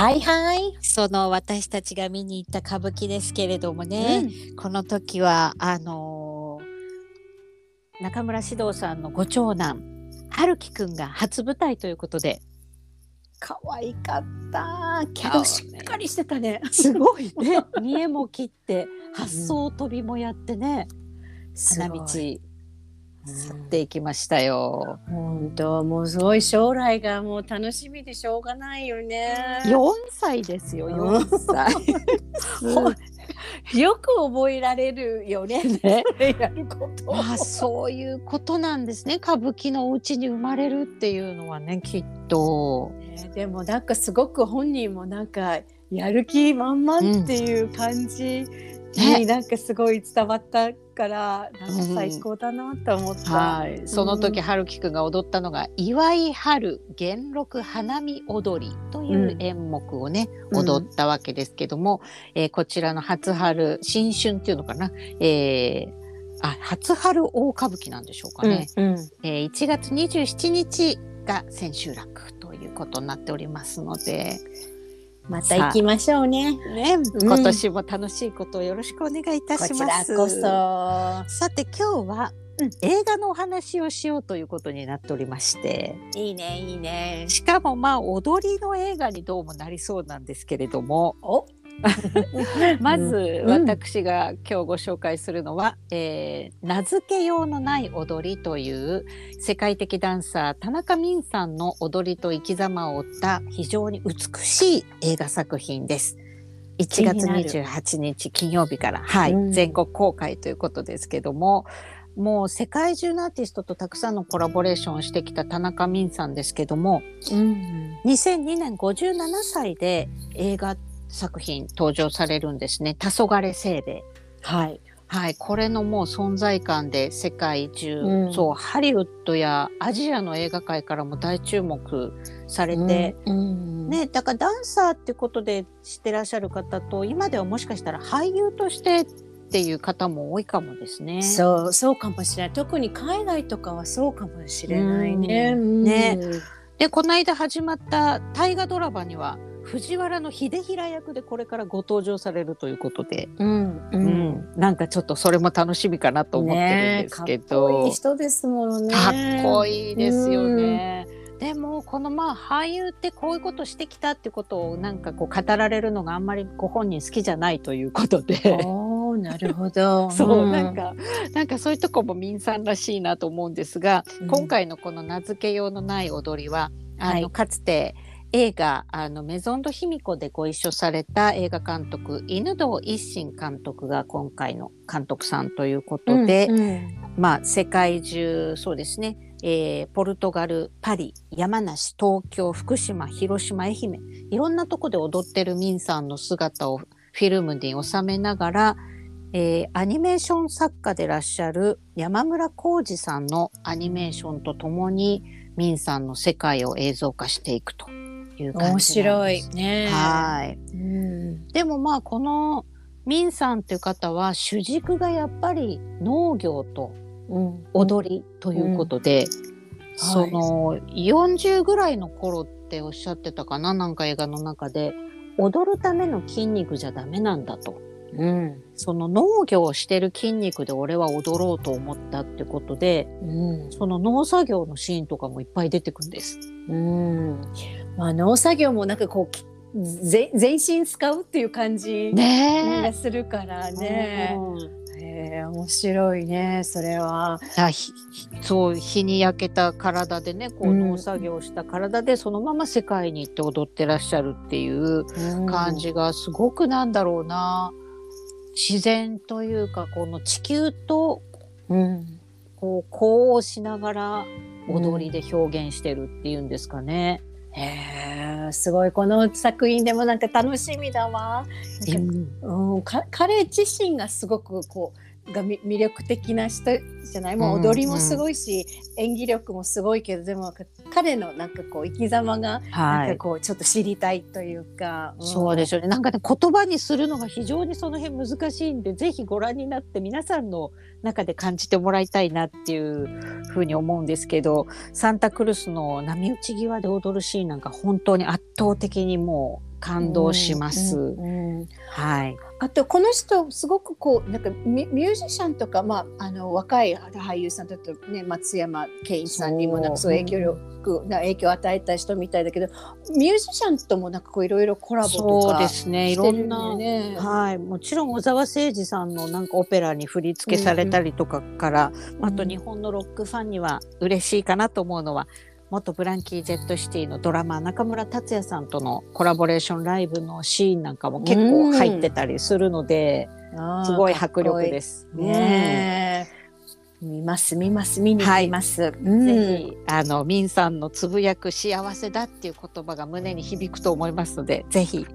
はいはい。その私たちが見に行った歌舞伎ですけれどもね、この時はあのー中村獅童さんのご長男春樹くんが初舞台ということで。可愛かった。けどしっかりしてたね。すごいね。見えも切って発想飛びもやってね、花道去っていきましたよ。本当もうすごい将来がもう楽しみでしょうがないよね。4歳ですようん4歳。よく覚えられるよね。ねやること。まあそういうことなんですね歌舞伎のお家に生まれるっていうのはねきっと。ねでもなんかすごく本人もなんかやる気満々っていう感じになんかすごい伝わったから、なんか最高だなと思った。はい、その時、うん春樹くんが踊ったのが「祝い春元禄花見踊り」という演目をね、うん。踊ったわけですけども、えーこちらの初春新春っていうのかな、えーあ初春大歌舞伎なんでしょうかね、うんうん。えー1月27日が千秋楽ということになっておりますので、また行きましょうね。ね、今年も楽しいことをよろしくお願いいたこちします。らこそ。さて今日は、うん映画のお話をしようということになっておりましていいねいいね。しかもまあ踊りの映画にどうもなりそうなんですけれどもお まずうん私が今日ご紹介するのは、えー名付けようのない踊りという世界的ダンサー田中泯さんの踊りと生き様を追った非常に美しい映画作品です。1月気になる28日金曜日から、はいうん全国公開ということですけどももう世界中のアーティストとたくさんのコラボレーションをしてきた田中泯さんですけどもうん。2002年57歳で映画作品登場されるんですね「黄昏清兵衛はい。」はい。これのもう存在感で世界中、うん。そうハリウッドやアジアの映画界からも大注目されて、うん、ね、だからダンサーってことで知ってらっしゃる方と今ではもしかしたら俳優としてっていう方も多いかもですね。そうそうかもしれない。特に海外とかはそうかもしれないね。うん。ね。うん。でこの間始まった大河ドラマには藤原の秀衡役でこれからご登場されるということで、うんううんんなんかちょっとそれも楽しみかなと思ってるんですけねえかっこど、いい人ですものね。かっこいいですよね。でもこのまあ俳優ってこういうことしてきたってことをなんかこう語られるのがあんまりご本人好きじゃないということで。おーなるほど。そう、んなんかなんかそういうとこも民さんらしいなと思うんですが、うん今回のこの名付けようのない踊りはあの、はいかつて映画あのメゾンド卑弥呼でご一緒された映画監督犬堂一心監督が今回の監督さんということで、うんうん。まあ世界中そうですね、えーポルトガルパリ山梨東京福島広島愛媛いろんなとこで踊ってるミンさんの姿をフィルムに収めながら、えーアニメーション作家でいらっしゃる山村浩二さんのアニメーションとともにミンさんの世界を映像化していくという感じなんです。面白いね。はい。うんでもまあこのミンさんっていう方は主軸がやっぱり農業とうん踊りということで、その40ぐらいの頃っておっしゃってたかななんか映画の中で踊るための筋肉じゃダメなんだとうん。その農業をしてる筋肉で俺は踊ろうと思ったってことでうん。その農作業のシーンとかもいっぱい出てくるんです。うん。まあ農作業もなんかこう全身使うっていう感じねがするからね。うん。へえ面白いねそれは。あひそう日に焼けた体でねこううん。農作業した体でそのまま世界に行って踊ってらっしゃるっていう感じがすごくなんだろうな自然というかこの地球とうん。こう呼応しながら踊りで表現してるっていうんですかね。へえすごいこの作品でもなんか楽しみだわ。うんうん、か彼自身がすごくこうがみ魅力的な人じゃない？もう踊りもすごいし、演技力もすごいけどでも彼のなんかこう生き様がなんかはい、こうちょっと知りたいというか、ん。そうでしょうね。なんかね言葉にするのが非常にその辺難しいんでぜひご覧になって皆さんの中で感じてもらいたいなっていうふうに思うんですけどサンタクルスの波打ち際で踊るシーンなんか本当に圧倒的にもう感動します。うんうんはい。あとこの人すごくこうなんかミミュージシャンとか、まあ、あの若い俳優さんだとね松山ケインさんにもなんかそう影響力な影響を与えた人みたいだけどミュージシャンともなんかこういろいろコラボとそうかですね。いろんなよ。ね。はい、もちろん小沢誠二さんのなんかオペラに振り付けされたりとかから、あと日本のロックファンには嬉しいかなと思うのは元ブランキー・ジェット・シティのドラマー中村達也さんとのコラボレーションライブのシーンなんかも結構入ってたりするので、あーすごい迫力です。ねえ見ます見ます見に行きます。ううんんぜひあのミンさんのつぶやく幸せだっていう言葉が胸に響くと思いますのでぜひ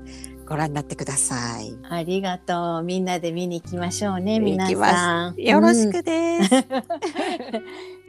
ご覧になってください。ありがとうみんなで見に行きましょうね皆さん。よろしうんくです。